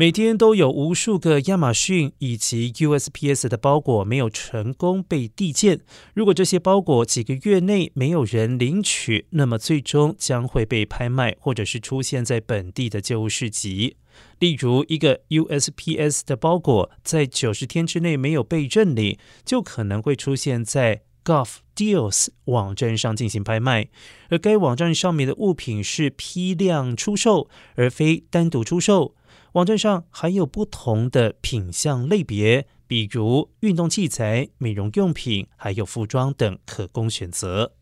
每天都有无数个亚马逊以及 USPS 的包裹没有成功被递件。如果这些包裹几个月内没有人领取，那么最终将会被拍卖，或者是出现在本地的旧物市集。例如，一个 USPS 的包裹在九十天之内没有被认领，就可能会出现在 Golf Deals 网站上进行拍卖。而该网站上面的物品是批量出售，而非单独出售。网站上还有不同的品相类别，比如运动器材、美容用品，还有服装等可供选择。